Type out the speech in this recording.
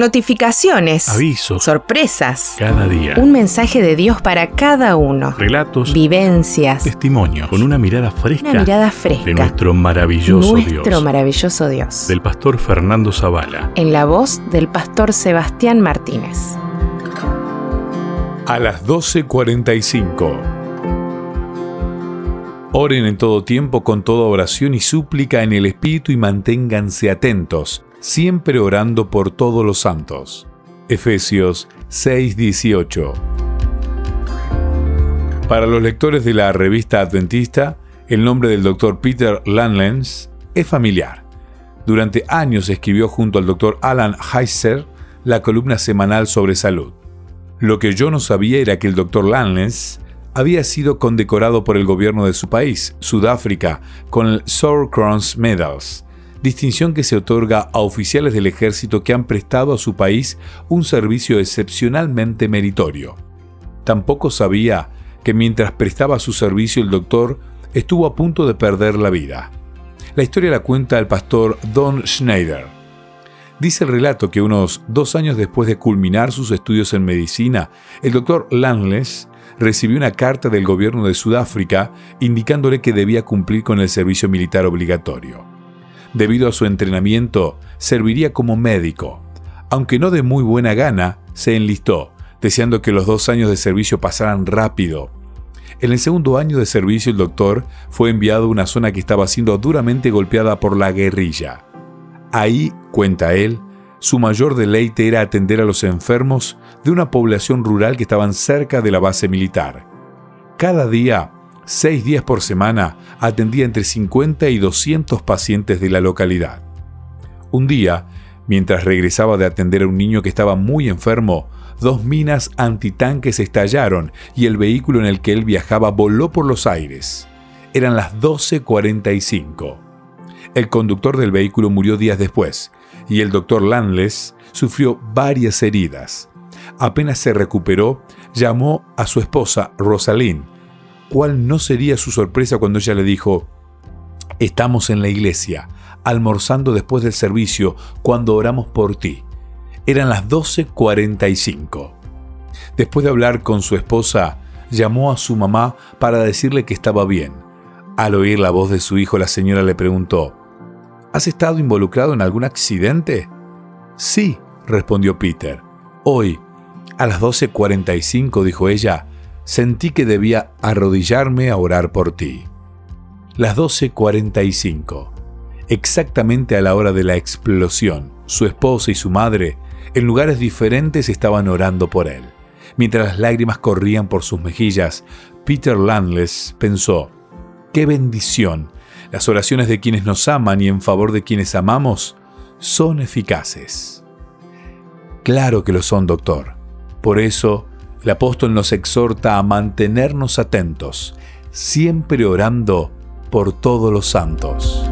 Notificaciones. Avisos. Sorpresas. Cada día. Un mensaje de Dios para cada uno. Relatos. Vivencias. Testimonios. Con una mirada fresca. Una mirada fresca. De nuestro maravilloso Nuestro Dios. maravilloso Dios. Del pastor Fernando Zavala. En la voz del pastor Sebastián Martínez. A las 12.45. Oren en todo tiempo con toda oración y súplica en el Espíritu y manténganse atentos, siempre orando por todos los santos. Efesios 6:18. Para los lectores de la revista Adventista, el nombre del Dr. Peter Lanlens es familiar. Durante años escribió junto al Dr. Alan Heiser la columna semanal sobre salud. Lo que yo no sabía era que el Dr. Lanlens había sido condecorado por el gobierno de su país, Sudáfrica, con el Sour Crowns Medals, distinción que se otorga a oficiales del ejército que han prestado a su país un servicio excepcionalmente meritorio. Tampoco sabía que mientras prestaba su servicio el doctor estuvo a punto de perder la vida. La historia la cuenta el pastor Don Schneider. Dice el relato que unos dos años después de culminar sus estudios en medicina, el doctor Lanles recibió una carta del gobierno de Sudáfrica indicándole que debía cumplir con el servicio militar obligatorio. Debido a su entrenamiento, serviría como médico. Aunque no de muy buena gana, se enlistó, deseando que los dos años de servicio pasaran rápido. En el segundo año de servicio el doctor fue enviado a una zona que estaba siendo duramente golpeada por la guerrilla. Ahí, cuenta él, su mayor deleite era atender a los enfermos de una población rural que estaban cerca de la base militar. Cada día, seis días por semana, atendía entre 50 y 200 pacientes de la localidad. Un día, mientras regresaba de atender a un niño que estaba muy enfermo, dos minas antitanques estallaron y el vehículo en el que él viajaba voló por los aires. Eran las 12.45. El conductor del vehículo murió días después y el doctor Lanles sufrió varias heridas. Apenas se recuperó, llamó a su esposa, Rosalind. ¿Cuál no sería su sorpresa cuando ella le dijo, estamos en la iglesia, almorzando después del servicio, cuando oramos por ti? Eran las 12.45. Después de hablar con su esposa, llamó a su mamá para decirle que estaba bien. Al oír la voz de su hijo, la señora le preguntó, ¿Has estado involucrado en algún accidente? Sí, respondió Peter. Hoy, a las 12.45, dijo ella, sentí que debía arrodillarme a orar por ti. Las 12.45. Exactamente a la hora de la explosión, su esposa y su madre, en lugares diferentes, estaban orando por él. Mientras las lágrimas corrían por sus mejillas, Peter Landless pensó, ¡qué bendición! Las oraciones de quienes nos aman y en favor de quienes amamos son eficaces. Claro que lo son, doctor. Por eso, el apóstol nos exhorta a mantenernos atentos, siempre orando por todos los santos.